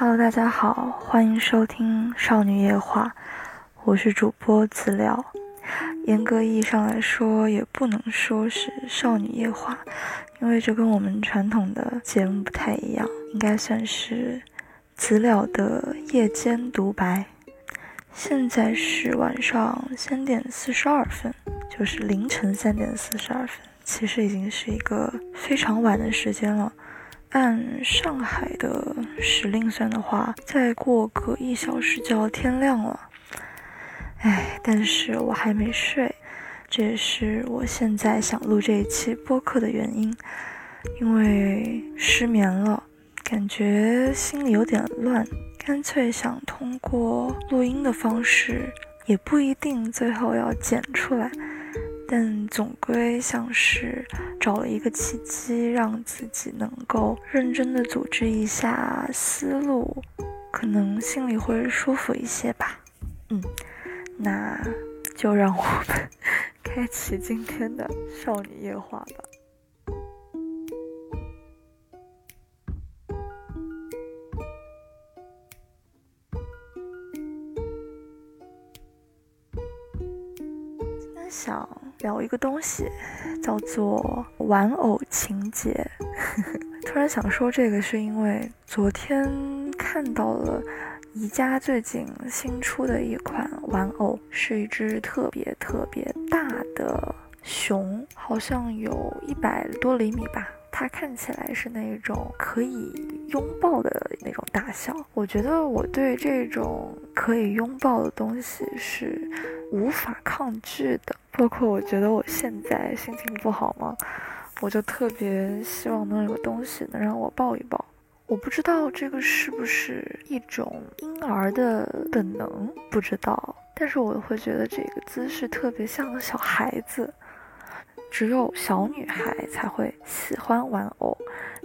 Hello，大家好，欢迎收听《少女夜话》，我是主播资料。严格意义上来说，也不能说是少女夜话，因为这跟我们传统的节目不太一样，应该算是资料的夜间独白。现在是晚上三点四十二分，就是凌晨三点四十二分，其实已经是一个非常晚的时间了。按上海的时令算的话，再过个一小时就要天亮了。哎，但是我还没睡，这也是我现在想录这一期播客的原因，因为失眠了，感觉心里有点乱，干脆想通过录音的方式，也不一定最后要剪出来。但总归像是找了一个契机，让自己能够认真的组织一下思路，可能心里会舒服一些吧。嗯，那就让我们 开启今天的少女夜话吧。有一个东西，叫做玩偶情节。突然想说这个，是因为昨天看到了宜家最近新出的一款玩偶，是一只特别特别大的熊，好像有一百多厘米吧。它看起来是那种可以拥抱的那种大小。我觉得我对这种可以拥抱的东西是无法抗拒的。包括我觉得我现在心情不好嘛，我就特别希望能有个东西能让我抱一抱。我不知道这个是不是一种婴儿的本能，不知道。但是我会觉得这个姿势特别像个小孩子，只有小女孩才会喜欢玩偶，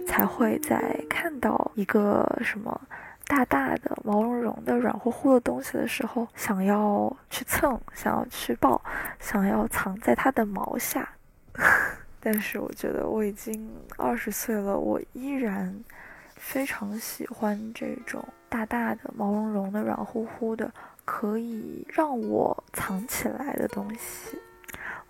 才会在看到一个什么。大大的、毛茸茸的、软乎乎的东西的时候，想要去蹭，想要去抱，想要藏在它的毛下。但是我觉得我已经二十岁了，我依然非常喜欢这种大大的、毛茸茸的、软乎乎的，可以让我藏起来的东西。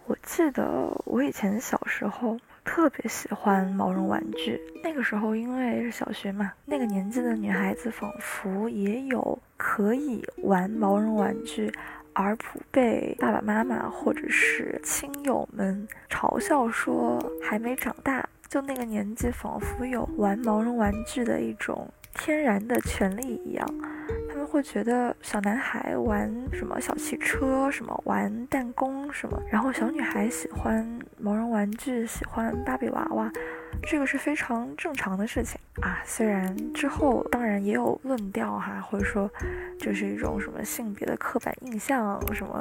我记得我以前小时候。特别喜欢毛绒玩具，那个时候因为是小学嘛，那个年纪的女孩子仿佛也有可以玩毛绒玩具，而不被爸爸妈妈或者是亲友们嘲笑说还没长大。就那个年纪，仿佛有玩毛绒玩具的一种天然的权利一样。会觉得小男孩玩什么小汽车，什么玩弹弓什么，然后小女孩喜欢毛绒玩具，喜欢芭比娃娃，这个是非常正常的事情啊。虽然之后当然也有论调哈，或者说这是一种什么性别的刻板印象，什么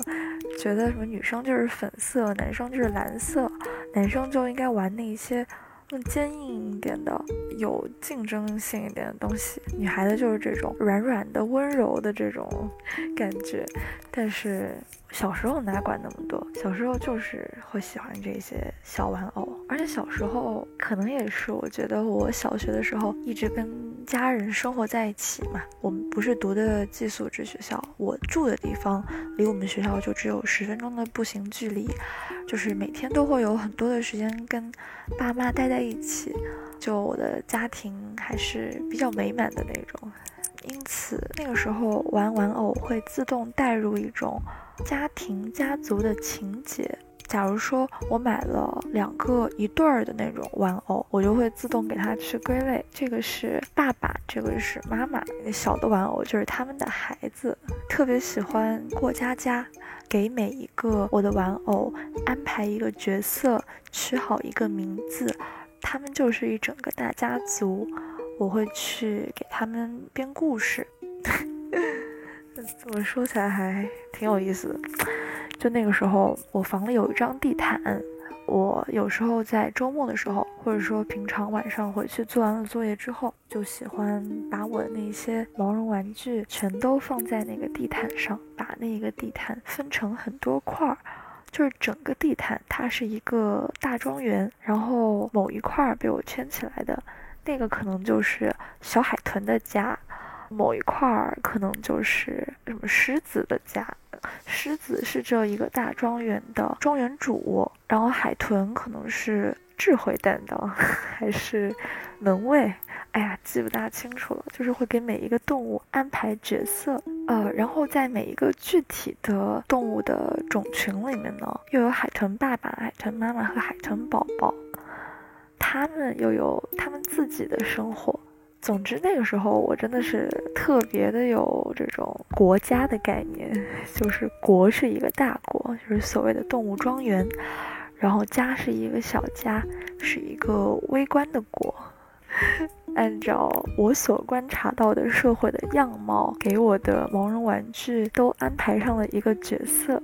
觉得什么女生就是粉色，男生就是蓝色，男生就应该玩那些。更坚硬一点的、有竞争性一点的东西，女孩子就是这种软软的、温柔的这种 感觉，但是。小时候哪管那么多？小时候就是会喜欢这些小玩偶，而且小时候可能也是，我觉得我小学的时候一直跟家人生活在一起嘛。我们不是读的寄宿制学校，我住的地方离我们学校就只有十分钟的步行距离，就是每天都会有很多的时间跟爸妈待在一起，就我的家庭还是比较美满的那种。因此那个时候玩玩偶会自动带入一种。家庭家族的情节，假如说我买了两个一对儿的那种玩偶，我就会自动给它去归类，这个是爸爸，这个是妈妈。小的玩偶就是他们的孩子，特别喜欢过家家，给每一个我的玩偶安排一个角色，取好一个名字，他们就是一整个大家族，我会去给他们编故事。怎么说起来还挺有意思的。就那个时候，我房里有一张地毯，我有时候在周末的时候，或者说平常晚上回去做完了作业之后，就喜欢把我的那些毛绒玩具全都放在那个地毯上，把那个地毯分成很多块儿，就是整个地毯它是一个大庄园，然后某一块儿被我圈起来的，那个可能就是小海豚的家。某一块儿可能就是什么狮子的家，狮子是这一个大庄园的庄园主，然后海豚可能是智慧担当还是门卫，哎呀，记不大清楚了。就是会给每一个动物安排角色，呃，然后在每一个具体的动物的种群里面呢，又有海豚爸爸、海豚妈妈和海豚宝宝，他们又有他们自己的生活。总之，那个时候我真的是特别的有这种国家的概念，就是国是一个大国，就是所谓的动物庄园，然后家是一个小家，是一个微观的国。按照我所观察到的社会的样貌，给我的毛绒玩具都安排上了一个角色，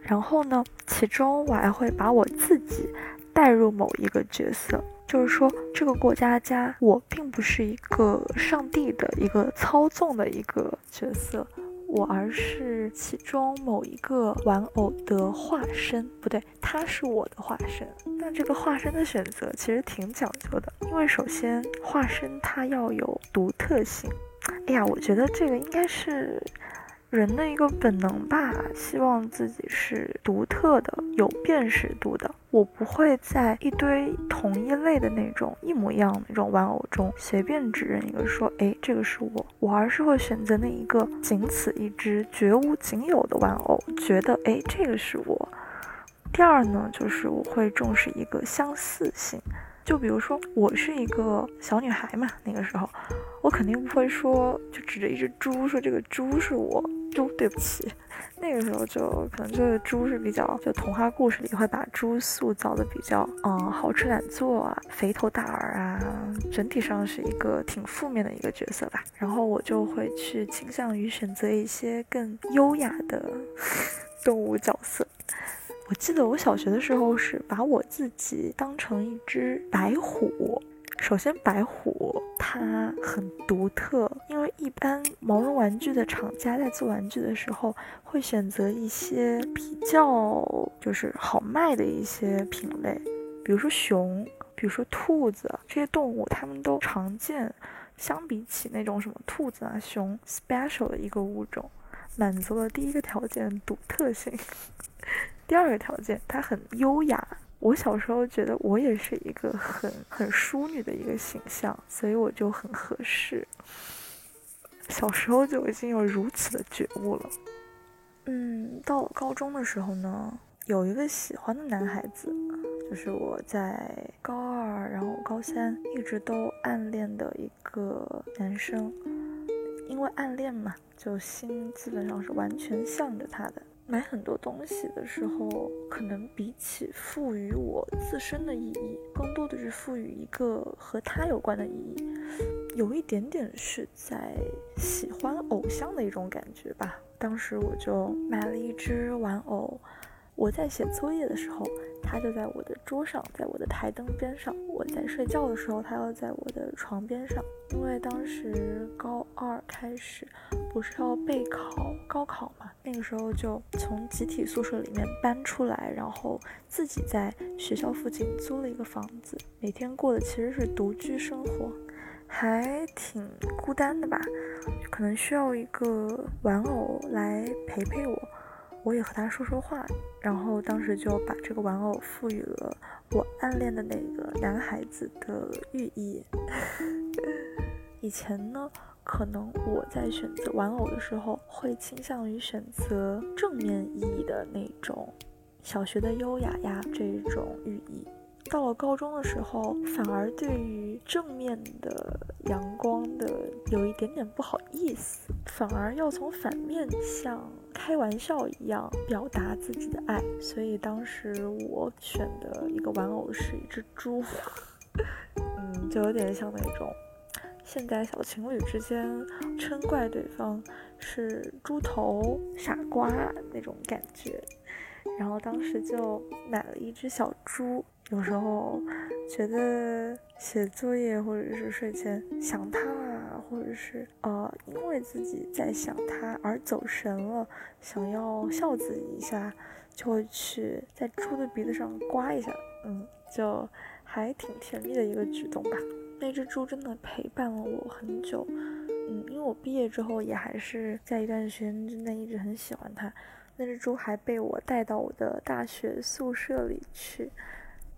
然后呢，其中我还会把我自己带入某一个角色。就是说，这个过家家，我并不是一个上帝的一个操纵的一个角色，我而是其中某一个玩偶的化身，不对，他是我的化身。那这个化身的选择其实挺讲究的，因为首先化身它要有独特性。哎呀，我觉得这个应该是。人的一个本能吧，希望自己是独特的、有辨识度的。我不会在一堆同一类的那种一模一样的那种玩偶中随便指认一个说，哎，这个是我。我而是会选择那一个仅此一只、绝无仅有的玩偶，觉得，哎，这个是我。第二呢，就是我会重视一个相似性。就比如说，我是一个小女孩嘛，那个时候，我肯定不会说，就指着一只猪说这个猪是我。猪，对不起，那个时候就可能就是猪是比较，就童话故事里会把猪塑造的比较，嗯，好吃懒做啊，肥头大耳啊，整体上是一个挺负面的一个角色吧。然后我就会去倾向于选择一些更优雅的 动物角色。我记得我小学的时候是把我自己当成一只白虎。首先，白虎它很独特，因为一般毛绒玩具的厂家在做玩具的时候，会选择一些比较就是好卖的一些品类，比如说熊，比如说兔子这些动物，它们都常见。相比起那种什么兔子啊、熊，special 的一个物种，满足了第一个条件独特性，第二个条件它很优雅。我小时候觉得我也是一个很很淑女的一个形象，所以我就很合适。小时候就已经有如此的觉悟了。嗯，到了高中的时候呢，有一个喜欢的男孩子，就是我在高二然后高三一直都暗恋的一个男生。因为暗恋嘛，就心基本上是完全向着他的。买很多东西的时候，可能比起赋予我自身的意义，更多的是赋予一个和他有关的意义，有一点点是在喜欢偶像的一种感觉吧。当时我就买了一只玩偶。我在写作业的时候，它就在我的桌上，在我的台灯边上；我在睡觉的时候，它要在我的床边上。因为当时高二开始，不是要备考高考嘛，那个时候就从集体宿舍里面搬出来，然后自己在学校附近租了一个房子，每天过的其实是独居生活，还挺孤单的吧，可能需要一个玩偶来陪陪我。我也和他说说话，然后当时就把这个玩偶赋予了我暗恋的那个男孩子的寓意。以前呢，可能我在选择玩偶的时候，会倾向于选择正面意义的那种，小学的优雅呀这种寓意。到了高中的时候，反而对于正面的、阳光的有一点点不好意思，反而要从反面像开玩笑一样表达自己的爱。所以当时我选的一个玩偶是一只猪，嗯，就有点像那种现代小情侣之间嗔怪对方是猪头、傻瓜那种感觉。然后当时就买了一只小猪。有时候觉得写作业或者是睡前想他啊，或者是呃因为自己在想他而走神了，想要笑自己一下，就会去在猪的鼻子上刮一下，嗯，就还挺甜蜜的一个举动吧。那只猪真的陪伴了我很久，嗯，因为我毕业之后也还是在一段时间之内一直很喜欢它。那只猪还被我带到我的大学宿舍里去，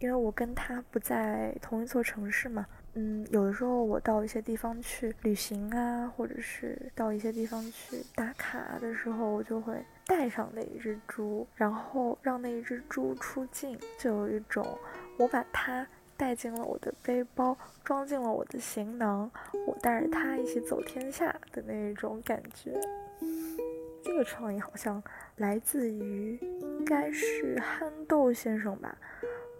因为我跟它不在同一座城市嘛。嗯，有的时候我到一些地方去旅行啊，或者是到一些地方去打卡的时候，我就会带上那一只猪，然后让那一只猪出镜，就有一种我把它带进了我的背包，装进了我的行囊，我带着它一起走天下的那一种感觉。这个创意好像来自于应该是憨豆先生吧。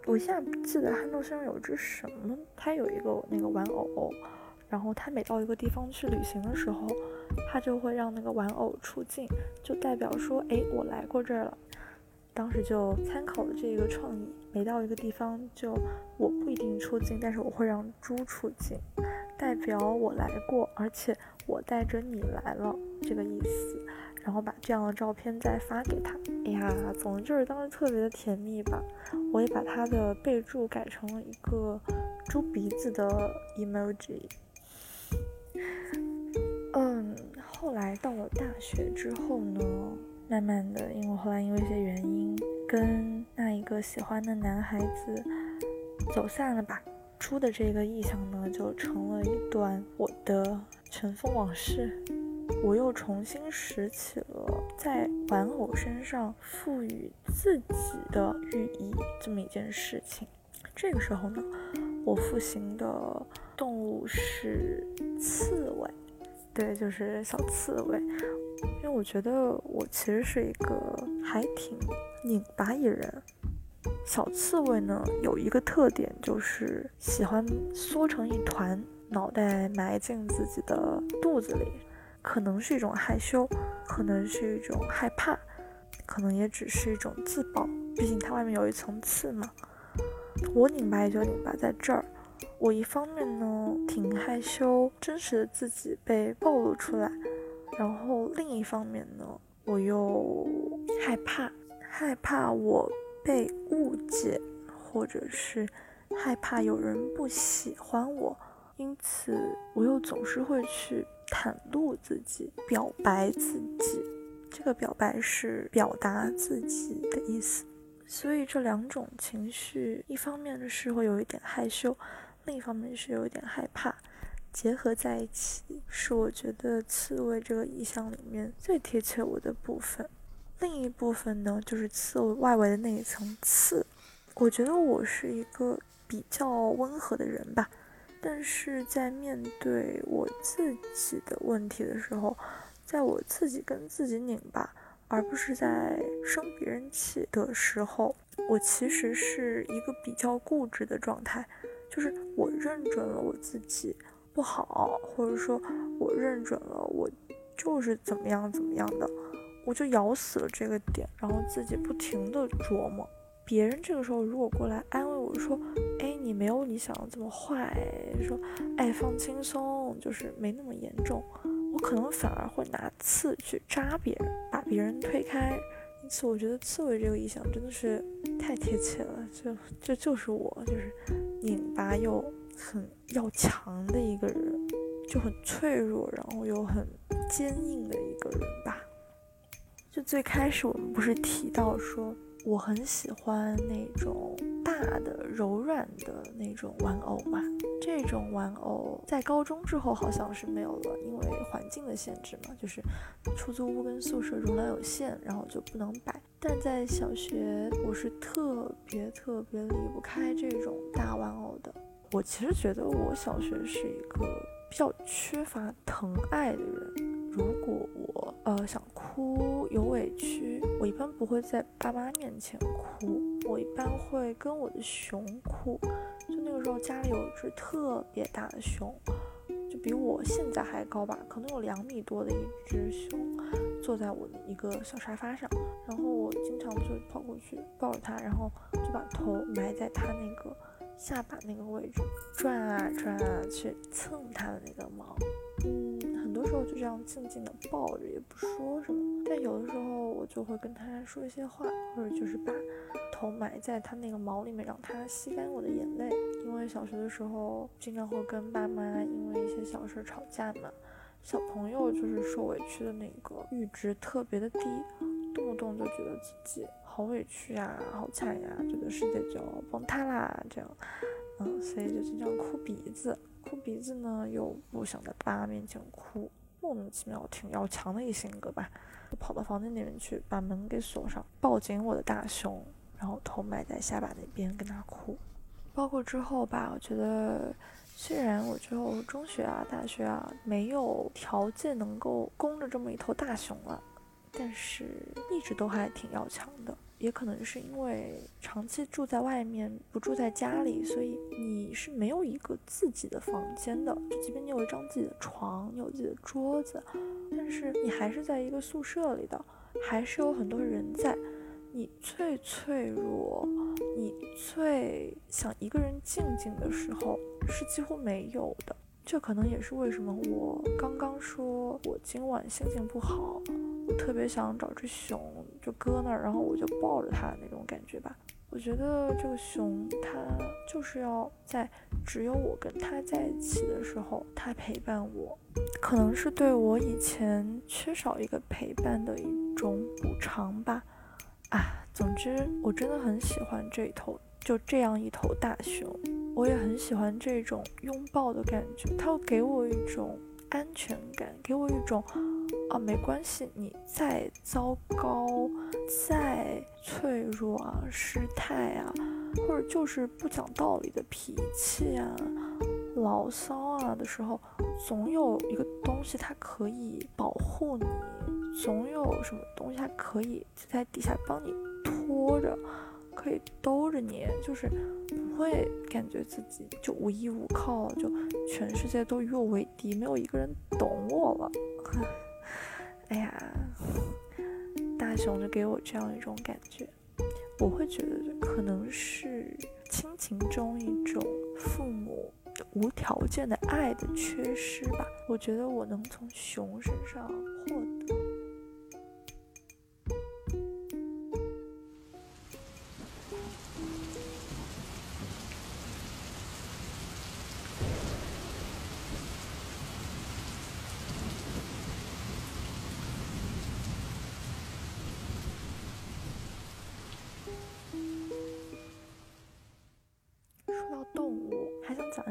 我现在记得憨豆先生有一只什么，他有一个那个玩偶，然后他每到一个地方去旅行的时候，他就会让那个玩偶出镜，就代表说，哎，我来过这儿了。当时就参考了这个创意，每到一个地方就我不一定出镜，但是我会让猪出镜，代表我来过，而且我带着你来了这个意思。然后把这样的照片再发给他，哎呀，总之就是当时特别的甜蜜吧。我也把他的备注改成了一个猪鼻子的 emoji。嗯，后来到了大学之后呢，慢慢的，因为后来因为一些原因，跟那一个喜欢的男孩子走散了吧。猪的这个意象呢，就成了一段我的尘封往事。我又重新拾起了在玩偶身上赋予自己的寓意这么一件事情。这个时候呢，我复兴的动物是刺猬，对，就是小刺猬。因为我觉得我其实是一个还挺拧巴一人。小刺猬呢有一个特点，就是喜欢缩成一团，脑袋埋进自己的肚子里。可能是一种害羞，可能是一种害怕，可能也只是一种自保。毕竟它外面有一层刺嘛。我拧巴也就拧巴在这儿。我一方面呢挺害羞，真实的自己被暴露出来，然后另一方面呢我又害怕，害怕我被误解，或者是害怕有人不喜欢我，因此我又总是会去。袒露自己，表白自己，这个表白是表达自己的意思。所以这两种情绪，一方面是会有一点害羞，另一方面是有一点害怕，结合在一起，是我觉得刺猬这个意象里面最贴切我的部分。另一部分呢，就是刺猬外围的那一层刺。我觉得我是一个比较温和的人吧。但是在面对我自己的问题的时候，在我自己跟自己拧巴，而不是在生别人气的时候，我其实是一个比较固执的状态，就是我认准了我自己不好，或者说我认准了我就是怎么样怎么样的，我就咬死了这个点，然后自己不停的琢磨。别人这个时候如果过来安慰我说：“哎，你没有你想的这么坏，说，哎，放轻松，就是没那么严重。”我可能反而会拿刺去扎别人，把别人推开。因此，我觉得刺猬这个意象真的是太贴切了，就这就是我，就是拧巴又很要强的一个人，就很脆弱，然后又很坚硬的一个人吧。就最开始我们不是提到说。我很喜欢那种大的、柔软的那种玩偶嘛。这种玩偶在高中之后好像是没有了，因为环境的限制嘛，就是出租屋跟宿舍容量有限，然后就不能摆。但在小学，我是特别特别离不开这种大玩偶的。我其实觉得我小学是一个比较缺乏疼爱的人。如果我呃想哭有委屈，我一般不会在爸妈面前哭，我一般会跟我的熊哭。就那个时候家里有一只特别大的熊，就比我现在还高吧，可能有两米多的一只熊，坐在我的一个小沙发上，然后我经常就跑过去抱着它，然后就把头埋在它那个下巴那个位置，转啊转啊去蹭它的那个毛。时候就这样静静的抱着，也不说什么。但有的时候我就会跟他说一些话，或者就是把头埋在他那个毛里面，让他吸干我的眼泪。因为小学的时候经常会跟爸妈因为一些小事吵架嘛，小朋友就是受委屈的那个阈值特别的低，动不动就觉得自己好委屈呀，好惨呀，觉得世界就要崩塌啦，这样，嗯，所以就经常哭鼻子，哭鼻子呢又不想在爸面前哭，莫名其妙挺要强的一性格吧，就跑到房间里面去把门给锁上，抱紧我的大熊，然后头埋在下巴那边跟他哭，包括之后吧，我觉得。虽然我之后中学啊、大学啊没有条件能够供着这么一头大熊了，但是一直都还挺要强的。也可能是因为长期住在外面，不住在家里，所以你是没有一个自己的房间的。就即便你有一张自己的床，你有自己的桌子，但是你还是在一个宿舍里的，还是有很多人在。你最脆弱，你最想一个人静静的时候，是几乎没有的。这可能也是为什么我刚刚说我今晚心情不好，我特别想找只熊就搁那儿，然后我就抱着它那种感觉吧。我觉得这个熊它就是要在只有我跟它在一起的时候，它陪伴我，可能是对我以前缺少一个陪伴的一种补偿吧。啊，总之我真的很喜欢这头，就这样一头大熊，我也很喜欢这种拥抱的感觉，它会给我一种安全感，给我一种啊，没关系，你再糟糕、再脆弱啊、失态啊，或者就是不讲道理的脾气啊、牢骚啊的时候，总有一个东西它可以保护你。总有什么东西，它可以在底下帮你拖着，可以兜着你，就是不会感觉自己就无依无靠了，就全世界都与我为敌，没有一个人懂我了。哎呀，大熊就给我这样一种感觉，我会觉得可能是亲情中一种父母无条件的爱的缺失吧。我觉得我能从熊身上获得。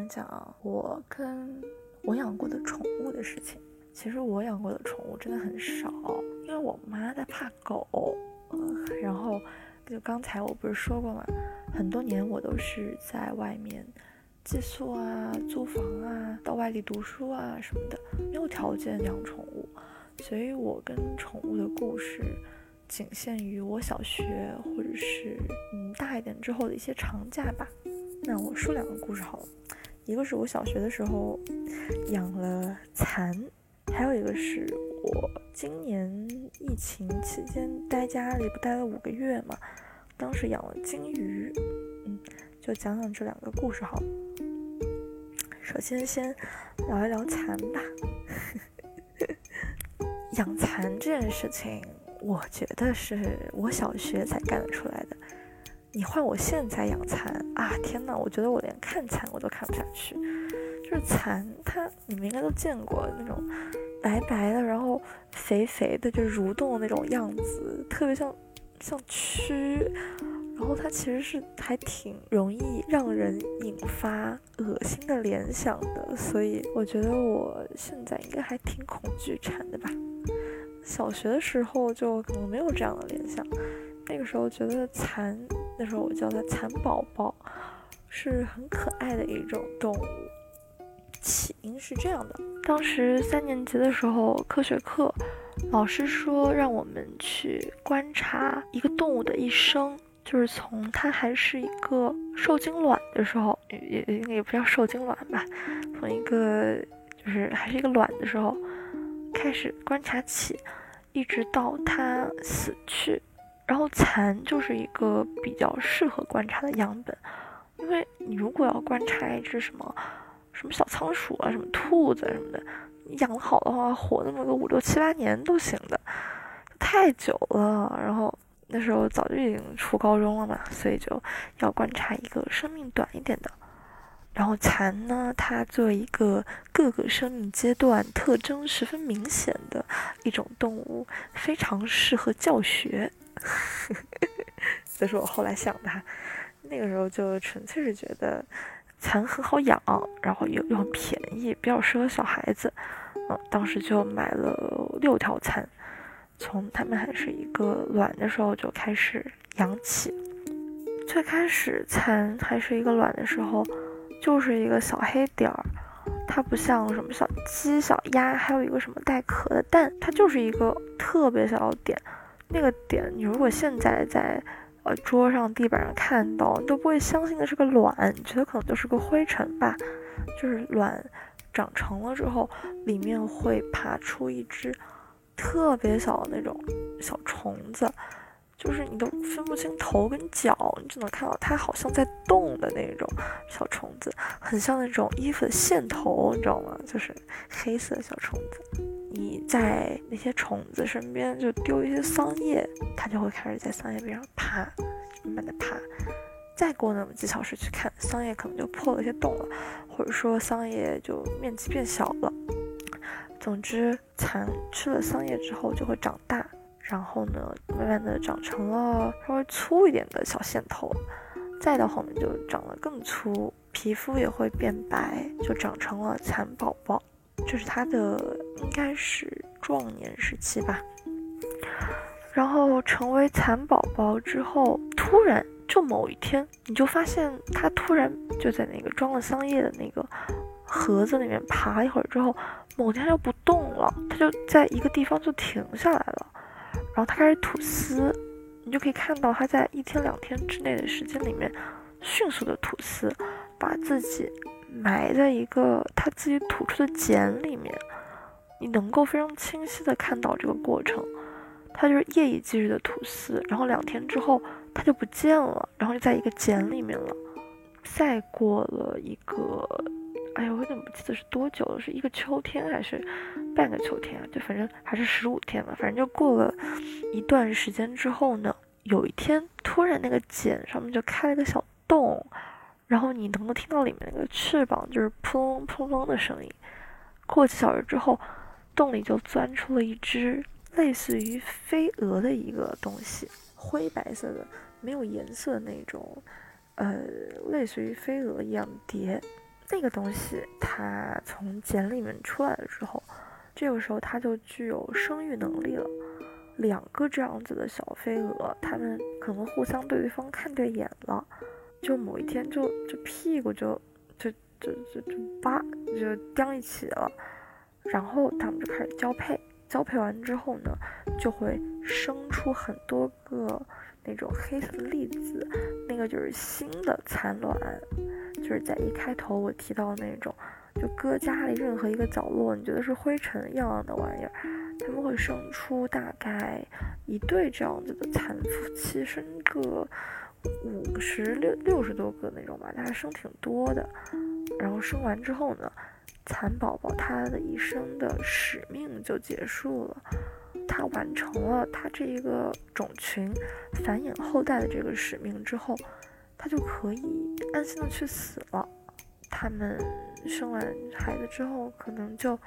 讲我跟我养过的宠物的事情。其实我养过的宠物真的很少，因为我妈在怕狗。嗯，然后就刚才我不是说过吗？很多年我都是在外面寄宿啊、租房啊、到外地读书啊什么的，没有条件养宠物，所以我跟宠物的故事仅限于我小学或者是嗯大一点之后的一些长假吧。那我说两个故事好了。一个是我小学的时候养了蚕，还有一个是我今年疫情期间待家里不待了五个月嘛，当时养了金鱼，嗯，就讲讲这两个故事好。首先先聊一聊蚕吧，养蚕这件事情，我觉得是我小学才干得出来的。你换我现在养蚕啊！天哪，我觉得我连看蚕我都看不下去。就是蚕，它你们应该都见过那种白白的，然后肥肥的，就蠕动的那种样子，特别像像蛆。然后它其实是还挺容易让人引发恶心的联想的，所以我觉得我现在应该还挺恐惧蚕的吧。小学的时候就可能没有这样的联想。那个时候觉得蚕，那时候我叫它蚕宝宝，是很可爱的一种动物。起因是这样的：当时三年级的时候，科学课老师说让我们去观察一个动物的一生，就是从它还是一个受精卵的时候，也应该也不叫受精卵吧，从一个就是还是一个卵的时候开始观察起，一直到它死去。然后蚕就是一个比较适合观察的样本，因为你如果要观察一只什么什么小仓鼠啊、什么兔子什么的，你养好的话，活那么个五六七八年都行的，太久了。然后那时候早就已经初高中了嘛，所以就要观察一个生命短一点的。然后蚕呢，它作为一个各个生命阶段特征十分明显的一种动物，非常适合教学。这是我后来想的，那个时候就纯粹是觉得蚕很好养，然后又又很便宜，比较适合小孩子。嗯，当时就买了六条蚕，从它们还是一个卵的时候就开始养起。最开始蚕还是一个卵的时候。就是一个小黑点儿，它不像什么小鸡、小鸭，还有一个什么带壳的蛋，它就是一个特别小的点。那个点，你如果现在在呃桌上、地板上看到，你都不会相信那是个卵，你觉得可能就是个灰尘吧。就是卵长成了之后，里面会爬出一只特别小的那种小虫子。就是你都分不清头跟脚，你只能看到它好像在动的那种小虫子，很像那种衣服的线头，你知道吗？就是黑色小虫子。你在那些虫子身边就丢一些桑叶，它就会开始在桑叶边上爬，慢慢的爬。再过那么几小时去看，桑叶可能就破了一些洞了，或者说桑叶就面积变小了。总之，蚕吃了桑叶之后就会长大。然后呢，慢慢的长成了稍微粗一点的小线头，再到后面就长得更粗，皮肤也会变白，就长成了蚕宝宝。这是它的应该是壮年时期吧。然后成为蚕宝宝之后，突然就某一天，你就发现它突然就在那个装了桑叶的那个盒子里面爬一会儿之后，某天它就不动了，它就在一个地方就停下来了。然后它开始吐丝，你就可以看到它在一天两天之内的时间里面，迅速的吐丝，把自己埋在一个它自己吐出的茧里面。你能够非常清晰的看到这个过程，它就是夜以继日的吐丝，然后两天之后它就不见了，然后就在一个茧里面了。再过了一个。哎呀，我有点不记得是多久了，是一个秋天还是半个秋天啊？就反正还是十五天吧，反正就过了一段时间之后呢，有一天突然那个茧上面就开了个小洞，然后你能够听到里面那个翅膀就是扑棱扑棱的声音。过几小时之后，洞里就钻出了一只类似于飞蛾的一个东西，灰白色的，没有颜色的那种，呃，类似于飞蛾一样蝶。那个东西，它从茧里面出来了之后，这个时候它就具有生育能力了。两个这样子的小飞蛾，它们可能互相对对方看对眼了，就某一天就就屁股就就就就就叭就叼一起了，然后它们就开始交配。交配完之后呢，就会生出很多个那种黑色的粒子，那个就是新的蚕卵。就是在一开头我提到那种，就搁家里任何一个角落，你觉得是灰尘一样的玩意儿，他们会生出大概一对这样子的蚕夫妻，生个五十六六十多个那种吧，大概生挺多的。然后生完之后呢，蚕宝宝它的一生的使命就结束了，它完成了它这一个种群繁衍后代的这个使命之后。它就可以安心的去死了。它们生完孩子之后，可能就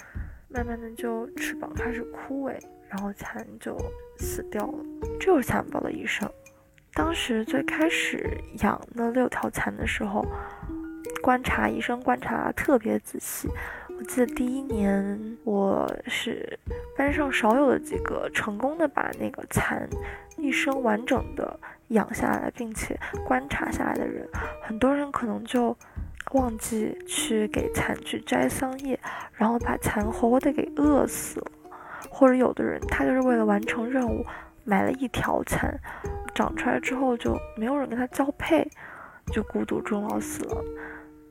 慢慢的就翅膀开始枯萎，然后蚕就死掉了。这就是蚕宝的一生。当时最开始养那六条蚕的时候，观察医生观察特别仔细。我记得第一年，我是班上少有的几个成功的把那个蚕一生完整的。养下来并且观察下来的人，很多人可能就忘记去给蚕去摘桑叶，然后把蚕活活的给饿死了，或者有的人他就是为了完成任务买了一条蚕，长出来之后就没有人跟他交配，就孤独终老死了，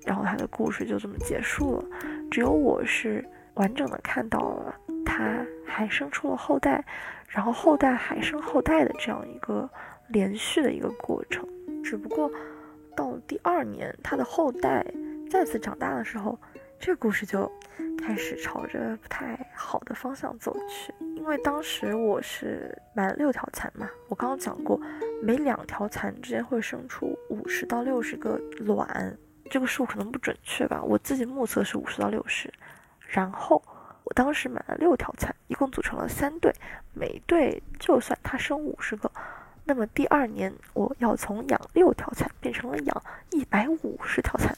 然后他的故事就这么结束了。只有我是完整的看到了他还生出了后代，然后后代还生后代的这样一个。连续的一个过程，只不过到第二年，他的后代再次长大的时候，这个故事就开始朝着不太好的方向走去。因为当时我是买了六条蚕嘛，我刚刚讲过，每两条蚕之间会生出五十到六十个卵，这个数可能不准确吧，我自己目测是五十到六十。然后我当时买了六条蚕，一共组成了三对，每对就算它生五十个，那么第二年我要从养六条蚕变成了养一百五十条蚕。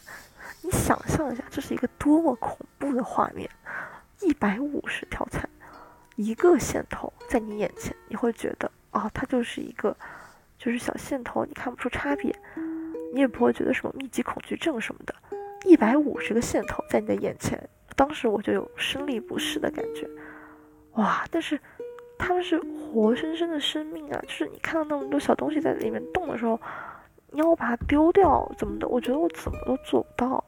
你想象一下，这是一个多么恐怖的画面！一百五十条蚕，一个线头在你眼前，你会觉得啊，它就是一个，就是小线头，你看不出差别，你也不会觉得什么密集恐惧症什么的。一百五十个线头在你的眼前，当时我就有生理不适的感觉，哇！但是它们是活生生的生命啊，就是你看到那么多小东西在里面动的时候，你要我把它丢掉怎么的？我觉得我怎么都做不到。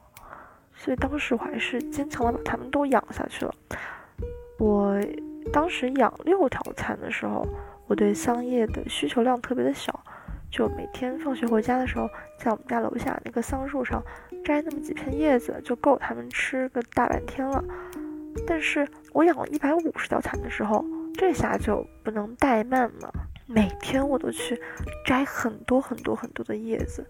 所以当时我还是坚强的把它们都养下去了。我当时养六条蚕的时候，我对桑叶的需求量特别的小，就每天放学回家的时候，在我们家楼下那个桑树上摘那么几片叶子，就够它们吃个大半天了。但是我养了一百五十条蚕的时候，这下就不能怠慢了，每天我都去摘很多很多很多的叶子，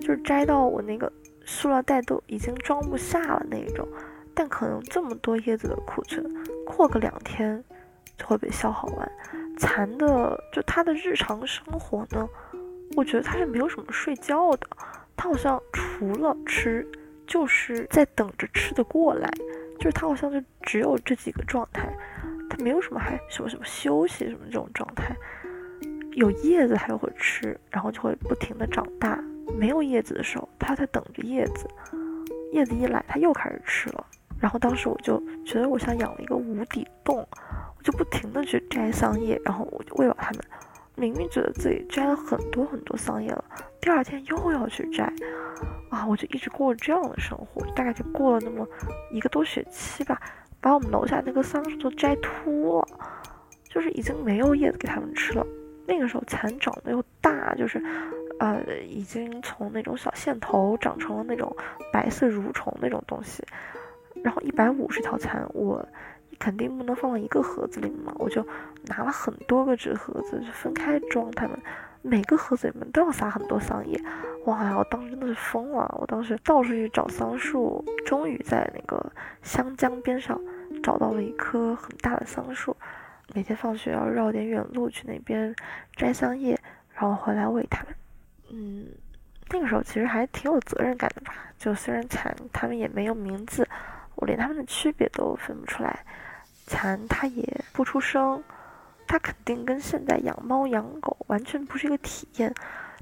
就是摘到我那个。塑料袋都已经装不下了那种，但可能这么多叶子的库存，过个两天就会被消耗完。蚕的就它的日常生活呢，我觉得它是没有什么睡觉的，它好像除了吃，就是在等着吃的过来，就是它好像就只有这几个状态，它没有什么还什么什么休息什么这种状态。有叶子它就会吃，然后就会不停的长大。没有叶子的时候，它在等着叶子，叶子一来，它又开始吃了。然后当时我就觉得我像养了一个无底洞，我就不停的去摘桑叶，然后我就喂饱它们。明明觉得自己摘了很多很多桑叶了，第二天又要去摘，啊，我就一直过这样的生活，大概就过了那么一个多学期吧，把我们楼下那个桑树都摘秃了，就是已经没有叶子给它们吃了。那个时候蚕长得又大，就是。呃，已经从那种小线头长成了那种白色蠕虫那种东西，然后一百五十条蚕，我肯定不能放到一个盒子里嘛，我就拿了很多个纸盒子，就分开装它们，每个盒子里面都要撒很多桑叶。哇，我当时真的是疯了，我当时到处去找桑树，终于在那个湘江边上找到了一棵很大的桑树，每天放学要绕点远路去那边摘桑叶，然后回来喂它们。嗯，那个时候其实还挺有责任感的吧。就虽然蚕它们也没有名字，我连它们的区别都分不出来。蚕它也不出声，它肯定跟现在养猫养狗完全不是一个体验。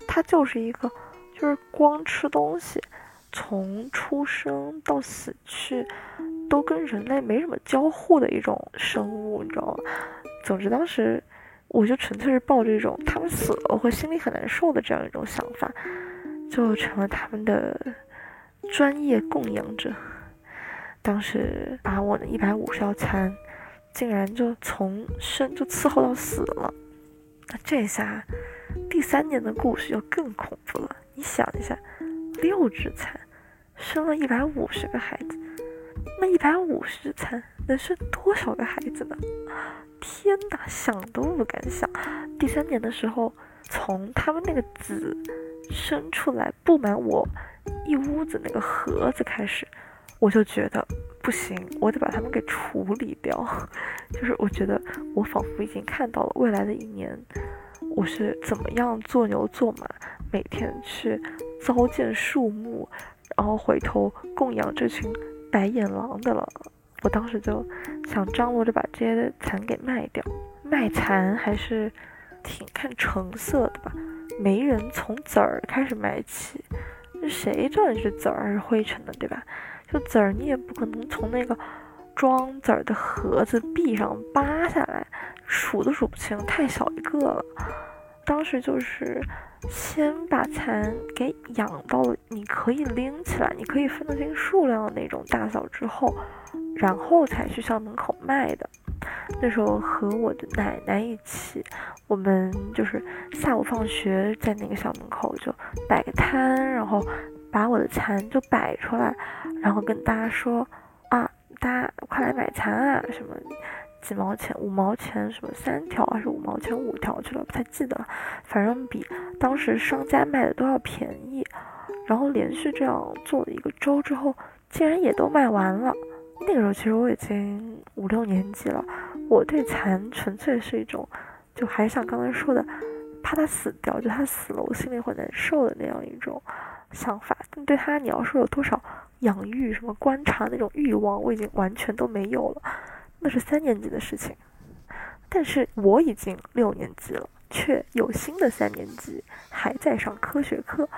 它就是一个，就是光吃东西，从出生到死去，都跟人类没什么交互的一种生物，你知道吗？总之当时。我就纯粹是抱着一种他们死了我会心里很难受的这样一种想法，就成了他们的专业供养者。当时把我的一百五十条蚕，竟然就从生就伺候到死了。那这下第三年的故事就更恐怖了。你想一下，六只蚕生了一百五十个孩子，那一百五十只蚕能生多少个孩子呢？天哪，想都不敢想。第三年的时候，从他们那个子生出来布满我一屋子那个盒子开始，我就觉得不行，我得把它们给处理掉。就是我觉得我仿佛已经看到了未来的一年，我是怎么样做牛做马，每天去糟践树木，然后回头供养这群白眼狼的了。我当时就想张罗着把这些蚕给卖掉，卖蚕还是挺看成色的吧，没人从籽儿开始卖起，谁知道你是籽儿还是灰尘呢，对吧？就籽儿你也不可能从那个装籽儿的盒子壁上扒下来，数都数不清，太小一个了。当时就是先把蚕给养到了你可以拎起来，你可以分得清数量的那种大小之后。然后才去校门口卖的。那时候和我的奶奶一起，我们就是下午放学在那个校门口就摆个摊，然后把我的蚕就摆出来，然后跟大家说啊，大家快来买蚕啊，什么几毛钱、五毛钱，什么三条还是五毛钱五条去了，不太记得了，反正比当时商家卖的都要便宜。然后连续这样做了一个周之后，竟然也都卖完了。那个时候其实我已经五六年级了，我对蚕纯粹是一种，就还是像刚才说的，怕它死掉，就它死了我心里会难受的那样一种想法。但对他，你要说有多少养育、什么观察那种欲望，我已经完全都没有了。那是三年级的事情，但是我已经六年级了，却有新的三年级还在上科学课。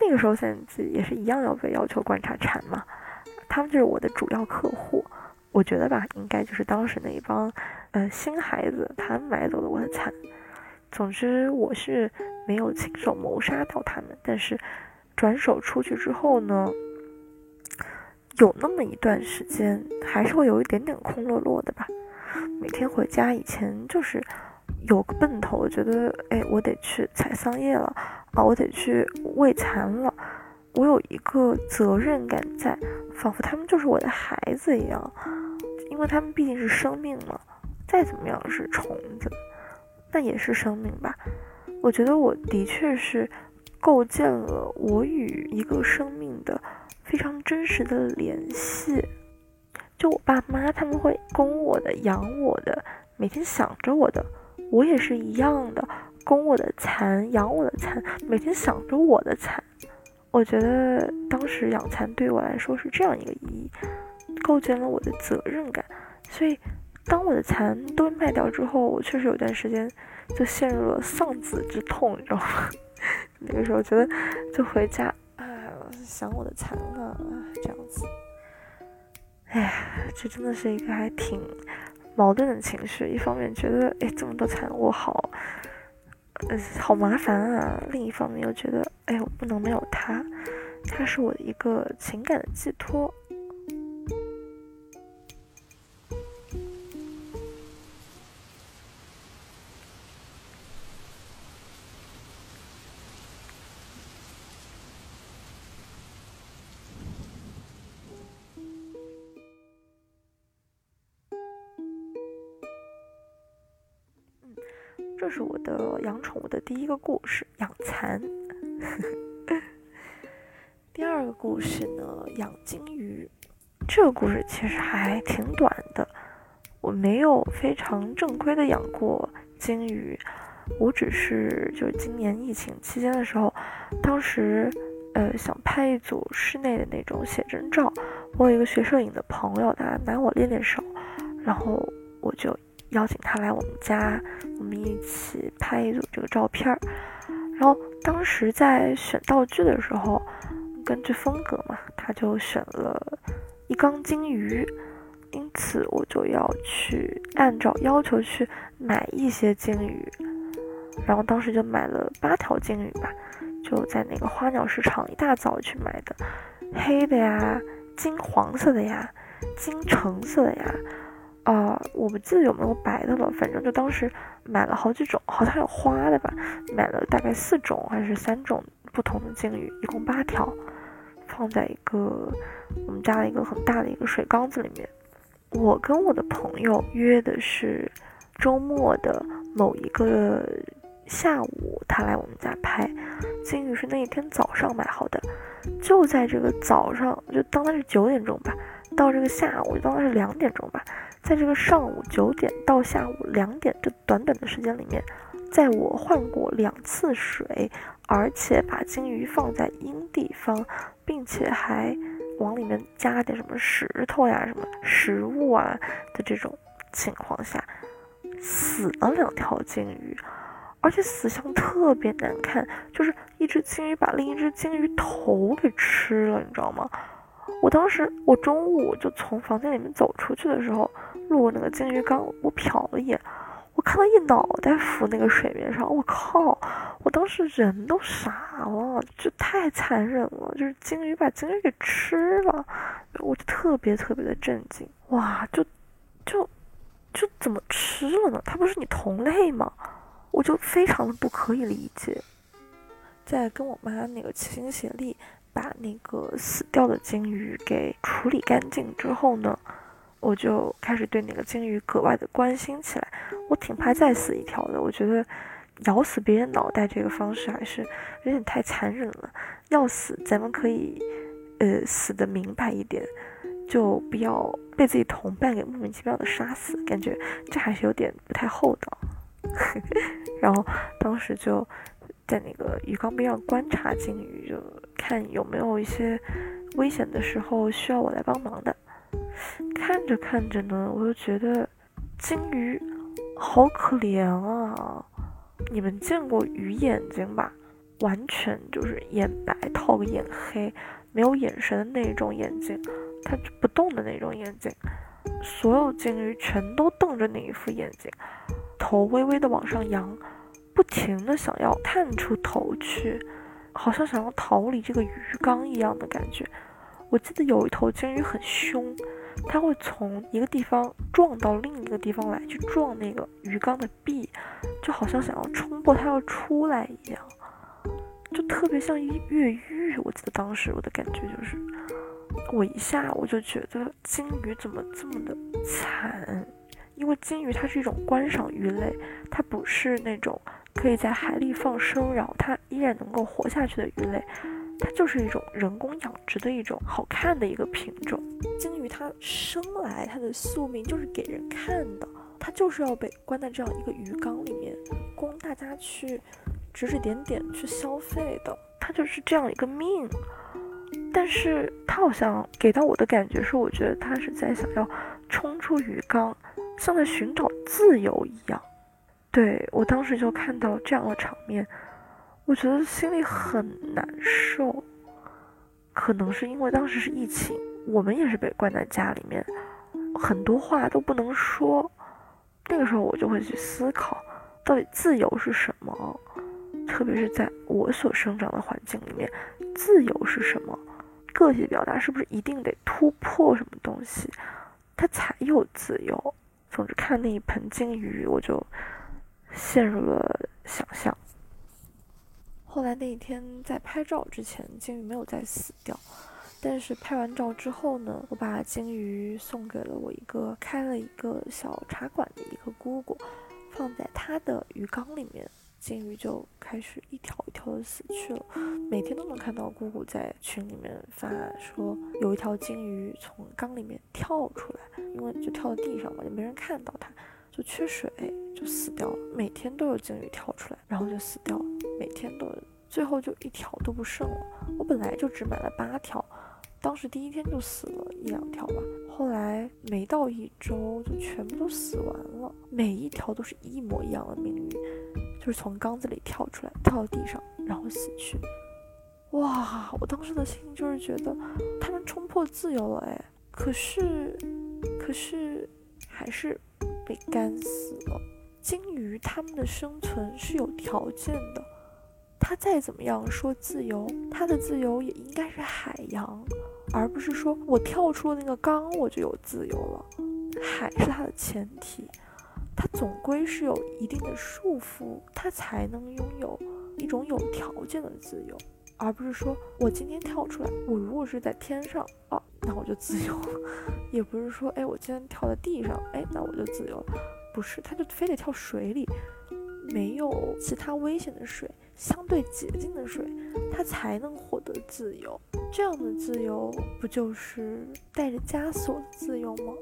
那个时候三年级也是一样要被要求观察蝉嘛。他们就是我的主要客户，我觉得吧，应该就是当时那一帮，呃，新孩子，他们买走了我的蚕。总之，我是没有亲手谋杀到他们，但是转手出去之后呢，有那么一段时间，还是会有一点点空落落的吧。每天回家以前就是有个奔头，我觉得，哎，我得去采桑叶了，啊，我得去喂蚕了。我有一个责任感在，仿佛他们就是我的孩子一样，因为他们毕竟是生命嘛，再怎么样是虫子，那也是生命吧。我觉得我的确是构建了我与一个生命的非常真实的联系。就我爸妈他们会供我的、养我的，每天想着我的，我也是一样的，供我的蚕、养我的蚕，每天想着我的蚕。我觉得当时养蚕对我来说是这样一个意义，构建了我的责任感。所以，当我的蚕都卖掉之后，我确实有段时间就陷入了丧子之痛，你知道吗？那个时候觉得就回家，啊，想我的蚕啊，这样子。哎呀，这真的是一个还挺矛盾的情绪。一方面觉得，哎，这么多蚕我好。呃，好麻烦啊！另一方面又觉得，哎，我不能没有他，他是我的一个情感的寄托。是我的养宠物的第一个故事，养蚕。第二个故事呢，养金鱼。这个故事其实还挺短的，我没有非常正规的养过金鱼，我只是就是今年疫情期间的时候，当时呃想拍一组室内的那种写真照，我有一个学摄影的朋友，他拿我练练手，然后我就。邀请他来我们家，我们一起拍一组这个照片儿。然后当时在选道具的时候，根据风格嘛，他就选了一缸金鱼，因此我就要去按照要求去买一些金鱼。然后当时就买了八条金鱼吧，就在那个花鸟市场一大早去买的，黑的呀，金黄色的呀，金橙色的呀。啊，我不记得有没有白的了，反正就当时买了好几种，好像有花的吧，买了大概四种还是三种不同的金鱼，一共八条，放在一个我们家的一个很大的一个水缸子里面。我跟我的朋友约的是周末的某一个下午，他来我们家拍金鱼，是那一天早上买好的，就在这个早上，就当它是九点钟吧，到这个下午就当它是两点钟吧。在这个上午九点到下午两点这短短的时间里面，在我换过两次水，而且把金鱼放在阴地方，并且还往里面加点什么石头呀、什么食物啊的这种情况下，死了两条金鱼，而且死相特别难看，就是一只金鱼把另一只金鱼头给吃了，你知道吗？我当时我中午就从房间里面走出去的时候。路过那个金鱼缸，我瞟了一眼，我看到一脑袋浮那个水面上，我靠！我当时人都傻了，就太残忍了，就是金鱼把金鱼给吃了，我就特别特别的震惊，哇，就就就怎么吃了呢？它不是你同类吗？我就非常的不可以理解。在跟我妈那个齐心协力把那个死掉的金鱼给处理干净之后呢？我就开始对那个金鱼格外的关心起来，我挺怕再死一条的。我觉得咬死别人脑袋这个方式还是有点太残忍了。要死，咱们可以，呃，死的明白一点，就不要被自己同伴给莫名其妙的杀死。感觉这还是有点不太厚道。然后当时就在那个鱼缸边上观察鲸鱼，就看有没有一些危险的时候需要我来帮忙的。看着看着呢，我就觉得鲸鱼好可怜啊！你们见过鱼眼睛吧？完全就是眼白套个眼黑，没有眼神的那种眼睛，它就不动的那种眼睛。所有鲸鱼全都瞪着那一副眼睛。头微微的往上扬，不停的想要探出头去，好像想要逃离这个鱼缸一样的感觉。我记得有一头鲸鱼很凶，它会从一个地方撞到另一个地方来，去撞那个鱼缸的壁，就好像想要冲破它要出来一样，就特别像越狱。我记得当时我的感觉就是，我一下我就觉得鲸鱼怎么这么的惨。因为鲸鱼它是一种观赏鱼类，它不是那种可以在海里放生，然后它依然能够活下去的鱼类，它就是一种人工养殖的一种好看的一个品种。鲸鱼它生来它的宿命就是给人看的，它就是要被关在这样一个鱼缸里面，供大家去指指点点去消费的，它就是这样一个命。但是它好像给到我的感觉是，我觉得它是在想要冲出鱼缸。像在寻找自由一样，对我当时就看到这样的场面，我觉得心里很难受。可能是因为当时是疫情，我们也是被关在家里面，很多话都不能说。那个时候我就会去思考，到底自由是什么？特别是在我所生长的环境里面，自由是什么？个体表达是不是一定得突破什么东西，它才有自由？总之，看那一盆金鱼，我就陷入了想象。后来那一天在拍照之前，金鱼没有再死掉，但是拍完照之后呢，我把金鱼送给了我一个开了一个小茶馆的一个姑姑，放在她的鱼缸里面。金鱼就开始一条一条的死去了，每天都能看到姑姑在群里面发说，有一条金鱼从缸里面跳出来，因为就跳到地上嘛，就没人看到它，就缺水就死掉了。每天都有鲸鱼跳出来，然后就死掉了，每天都，最后就一条都不剩了。我本来就只买了八条。当时第一天就死了一两条吧，后来没到一周就全部都死完了，每一条都是一模一样的命运，就是从缸子里跳出来，跳到地上，然后死去。哇，我当时的心就是觉得他们冲破自由了，哎，可是，可是还是被干死了。鲸鱼它们的生存是有条件的，它再怎么样说自由，它的自由也应该是海洋。而不是说我跳出了那个缸，我就有自由了。海是它的前提，它总归是有一定的束缚，它才能拥有一种有条件的自由，而不是说我今天跳出来，我如果是在天上啊，那我就自由了；也不是说，哎，我今天跳在地上，哎，那我就自由了。不是，它就非得跳水里，没有其他危险的水。相对洁净的水，它才能获得自由。这样的自由，不就是带着枷锁的自由吗？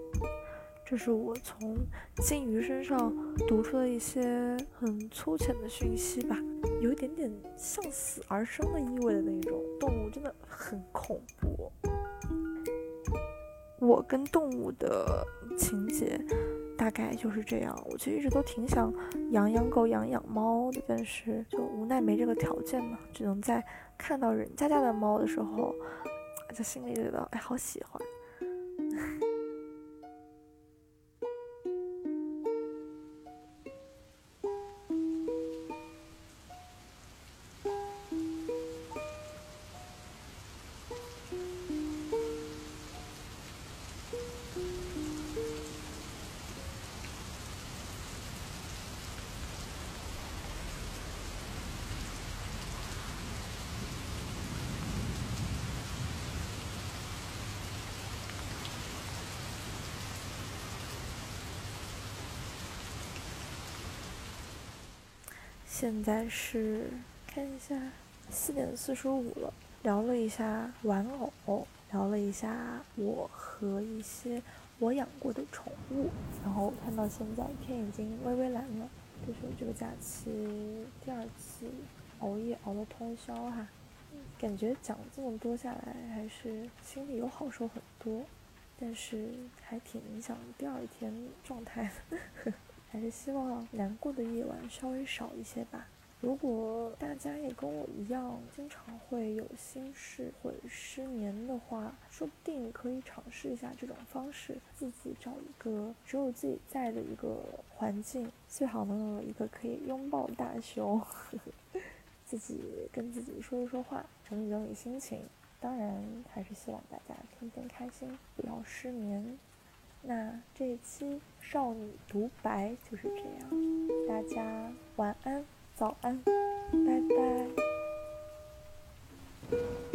这是我从金鱼身上读出的一些很粗浅的讯息吧，有一点点向死而生的意味的那种动物，真的很恐怖。我跟动物的情节。大概就是这样。我其实一直都挺想养养狗、养养猫的，但是就无奈没这个条件嘛，只能在看到人家家的猫的时候，就心里觉得哎，好喜欢。现在是看一下，四点四十五了。聊了一下玩偶，聊了一下我和一些我养过的宠物，然后看到现在天已经微微蓝了，这是这个假期第二次熬夜熬了通宵哈，感觉讲这么多下来还是心里有好受很多，但是还挺影响第二天状态的，呵呵还是希望难过的夜晚稍微少一些吧。如果大家也跟我一样，经常会有心事或者失眠的话，说不定可以尝试一下这种方式，自己找一个只有自己在的一个环境，最好能有一个可以拥抱大熊，自己跟自己说一说话，整理整理心情。当然，还是希望大家天天开心，不要失眠。那这一期少女独白就是这样，大家晚安。早安，拜拜。